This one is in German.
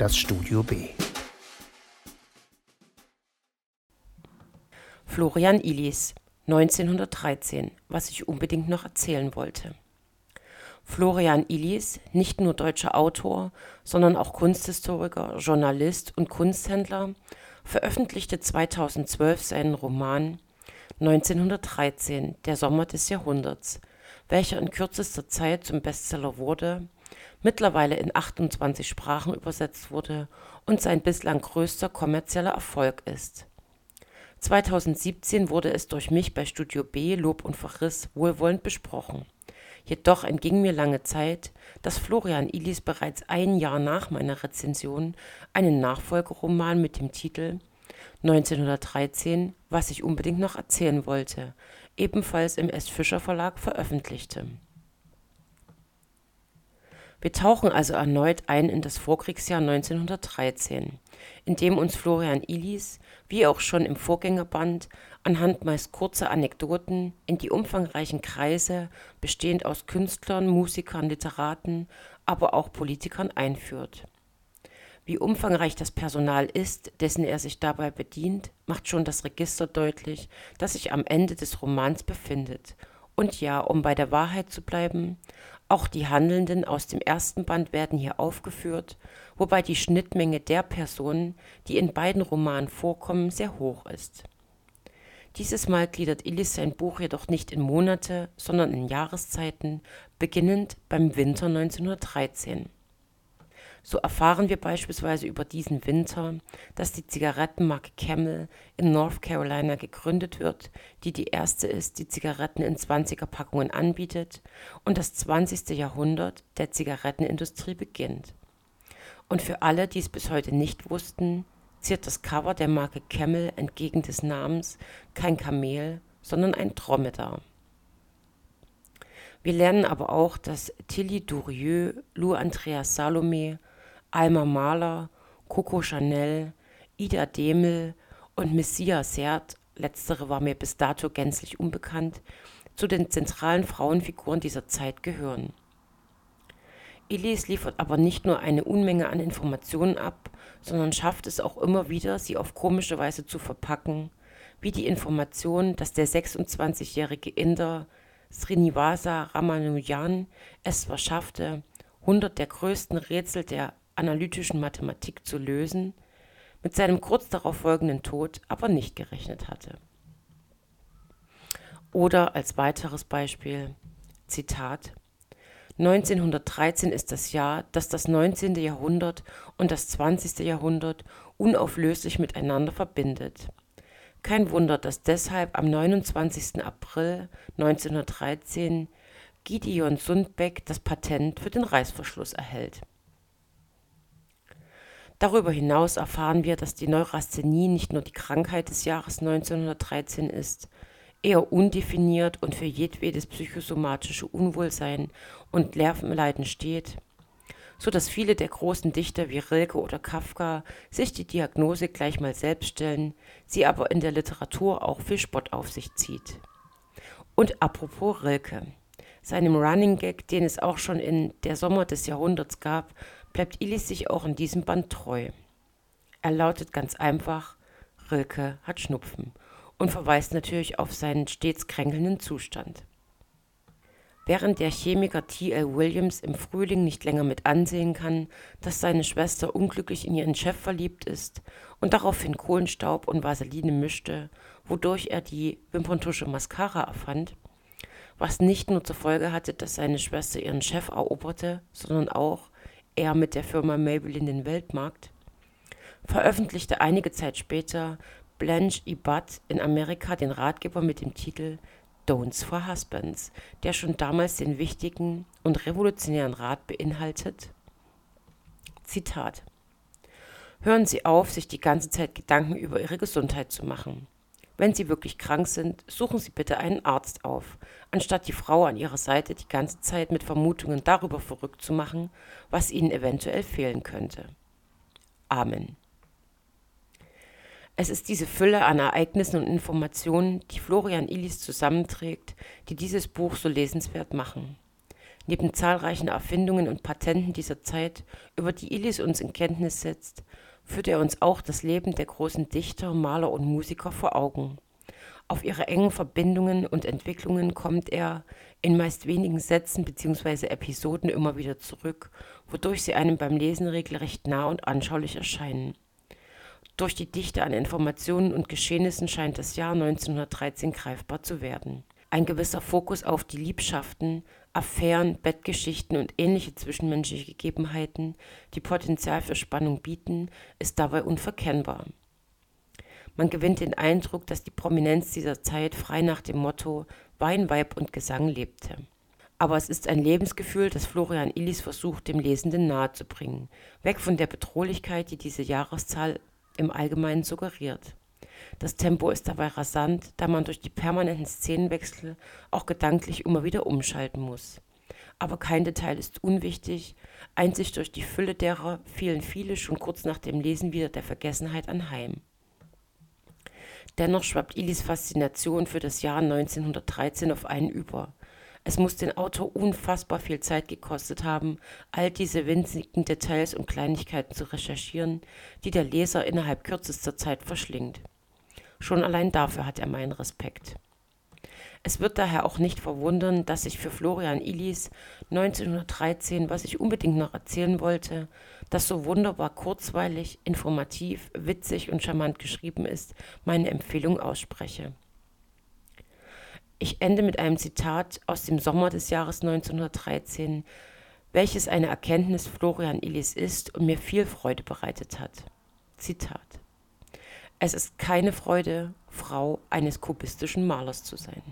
das Studio B. Florian Illis, 1913, was ich unbedingt noch erzählen wollte. Florian Illis, nicht nur deutscher Autor, sondern auch Kunsthistoriker, Journalist und Kunsthändler, veröffentlichte 2012 seinen Roman 1913 – Der Sommer des Jahrhunderts, welcher in kürzester Zeit zum Bestseller wurde, mittlerweile in 28 Sprachen übersetzt wurde und sein bislang größter kommerzieller Erfolg ist. 2017 wurde es durch mich bei Studio B Lob und Verriss wohlwollend besprochen. Jedoch entging mir lange Zeit, dass Florian Illis bereits ein Jahr nach meiner Rezension einen Nachfolgeroman mit dem Titel 1913 – Was ich unbedingt noch erzählen wollte ebenfalls im S. Fischer Verlag veröffentlichte. Wir tauchen also erneut ein in das Vorkriegsjahr 1913, in dem uns Florian Illis, wie auch schon im Vorgängerband, anhand meist kurzer Anekdoten in die umfangreichen Kreise, bestehend aus Künstlern, Musikern, Literaten, aber auch Politikern einführt. Wie umfangreich das Personal ist, dessen er sich dabei bedient, macht schon das Register deutlich, das sich am Ende des Romans befindet. Und ja, um bei der Wahrheit zu bleiben, auch die Handelnden aus dem ersten Band werden hier aufgeführt, wobei die Schnittmenge der Personen, die in beiden Romanen vorkommen, sehr hoch ist. Dieses Mal gliedert Illis sein Buch jedoch nicht in Monate, sondern in Jahreszeiten, beginnend beim Winter 1913 so erfahren wir beispielsweise über diesen Winter, dass die Zigarettenmarke Camel in North Carolina gegründet wird, die die erste ist, die Zigaretten in 20er-Packungen anbietet und das 20. Jahrhundert der Zigarettenindustrie beginnt. Und für alle, die es bis heute nicht wussten, ziert das Cover der Marke Camel entgegen des Namens kein Kamel, sondern ein Dromedar. Wir lernen aber auch, dass Tilly Durieux, Lou Andreas Salome Alma Mahler, Coco Chanel, Ida Demel und Messia Sert (letztere war mir bis dato gänzlich unbekannt) zu den zentralen Frauenfiguren dieser Zeit gehören. Illis liefert aber nicht nur eine Unmenge an Informationen ab, sondern schafft es auch immer wieder, sie auf komische Weise zu verpacken, wie die Information, dass der 26-jährige Inder Srinivasa Ramanujan es zwar schaffte, hundert der größten Rätsel der analytischen Mathematik zu lösen, mit seinem kurz darauf folgenden Tod aber nicht gerechnet hatte. Oder als weiteres Beispiel, Zitat, 1913 ist das Jahr, das das 19. Jahrhundert und das 20. Jahrhundert unauflöslich miteinander verbindet. Kein Wunder, dass deshalb am 29. April 1913 Gideon Sundbeck das Patent für den Reißverschluss erhält Darüber hinaus erfahren wir, dass die Neurasthenie nicht nur die Krankheit des Jahres 1913 ist, eher undefiniert und für jedwedes psychosomatische Unwohlsein und Nervenleiden steht, so dass viele der großen Dichter wie Rilke oder Kafka sich die Diagnose gleich mal selbst stellen, sie aber in der Literatur auch viel Spott auf sich zieht. Und apropos Rilke. Seinem Running Gag, den es auch schon in Der Sommer des Jahrhunderts gab, bleibt Illis sich auch in diesem Band treu. Er lautet ganz einfach, Rilke hat Schnupfen und verweist natürlich auf seinen stets kränkelnden Zustand. Während der Chemiker T.L. Williams im Frühling nicht länger mit ansehen kann, dass seine Schwester unglücklich in ihren Chef verliebt ist und daraufhin Kohlenstaub und Vaseline mischte, wodurch er die Wimperntusche Mascara erfand, was nicht nur zur Folge hatte, dass seine Schwester ihren Chef eroberte, sondern auch, er mit der Firma Maybelline den Weltmarkt, veröffentlichte einige Zeit später Blanche. Butt in Amerika den Ratgeber mit dem Titel Don'ts for Husbands, der schon damals den wichtigen und revolutionären Rat beinhaltet. Zitat Hören Sie auf, sich die ganze Zeit Gedanken über Ihre Gesundheit zu machen. Wenn Sie wirklich krank sind, suchen Sie bitte einen Arzt auf, anstatt die Frau an Ihrer Seite die ganze Zeit mit Vermutungen darüber verrückt zu machen, was Ihnen eventuell fehlen könnte. Amen. Es ist diese Fülle an Ereignissen und Informationen, die Florian Illis zusammenträgt, die dieses Buch so lesenswert machen. Neben zahlreichen Erfindungen und Patenten dieser Zeit, über die Illis uns in Kenntnis setzt, führt er uns auch das Leben der großen Dichter, Maler und Musiker vor Augen. Auf ihre engen Verbindungen und Entwicklungen kommt er in meist wenigen Sätzen bzw. Episoden immer wieder zurück, wodurch sie einem beim Lesen regelrecht nah und anschaulich erscheinen. Durch die Dichte an Informationen und Geschehnissen scheint das Jahr 1913 greifbar zu werden. Ein gewisser Fokus auf die Liebschaften, Affären, Bettgeschichten und ähnliche zwischenmenschliche Gegebenheiten, die Potenzial für Spannung bieten, ist dabei unverkennbar. Man gewinnt den Eindruck, dass die Prominenz dieser Zeit frei nach dem Motto Wein, Weib und Gesang lebte. Aber es ist ein Lebensgefühl, das Florian Illis versucht, dem Lesenden nahezubringen, weg von der Bedrohlichkeit, die diese Jahreszahl im Allgemeinen suggeriert. Das Tempo ist dabei rasant, da man durch die permanenten Szenenwechsel auch gedanklich immer wieder umschalten muss. Aber kein Detail ist unwichtig, einzig durch die Fülle derer fielen viele schon kurz nach dem Lesen wieder der Vergessenheit anheim. Dennoch schwappt Ilis Faszination für das Jahr 1913 auf einen über. Es muss den Autor unfassbar viel Zeit gekostet haben, all diese winzigen Details und Kleinigkeiten zu recherchieren, die der Leser innerhalb kürzester Zeit verschlingt. Schon allein dafür hat er meinen Respekt. Es wird daher auch nicht verwundern, dass ich für Florian Illis 1913, was ich unbedingt noch erzählen wollte, das so wunderbar kurzweilig, informativ, witzig und charmant geschrieben ist, meine Empfehlung ausspreche. Ich ende mit einem Zitat aus dem Sommer des Jahres 1913, welches eine Erkenntnis Florian Illis ist und mir viel Freude bereitet hat. Zitat es ist keine Freude, Frau eines kubistischen Malers zu sein.